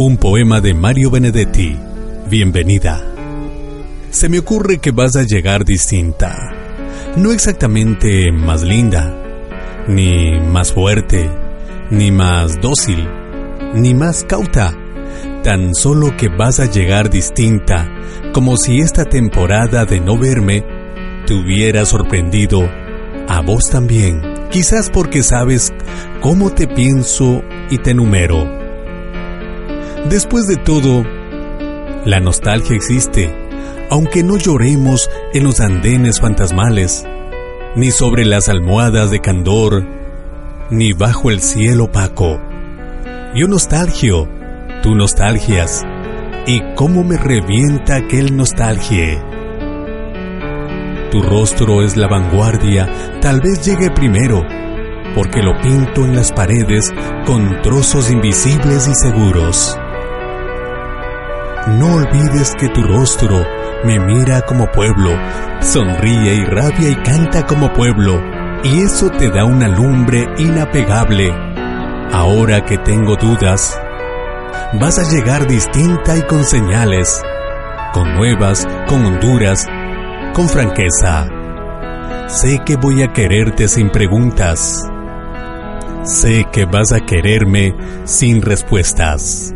Un poema de Mario Benedetti. Bienvenida. Se me ocurre que vas a llegar distinta. No exactamente más linda, ni más fuerte, ni más dócil, ni más cauta. Tan solo que vas a llegar distinta, como si esta temporada de no verme te hubiera sorprendido a vos también. Quizás porque sabes cómo te pienso y te numero. Después de todo, la nostalgia existe, aunque no lloremos en los andenes fantasmales, ni sobre las almohadas de candor, ni bajo el cielo opaco. Yo nostalgio, tú nostalgias, y cómo me revienta aquel nostalgie. Tu rostro es la vanguardia, tal vez llegue primero, porque lo pinto en las paredes con trozos invisibles y seguros. No olvides que tu rostro me mira como pueblo, sonríe y rabia y canta como pueblo, y eso te da una lumbre inapegable. Ahora que tengo dudas, vas a llegar distinta y con señales, con nuevas, con honduras, con franqueza. Sé que voy a quererte sin preguntas. Sé que vas a quererme sin respuestas.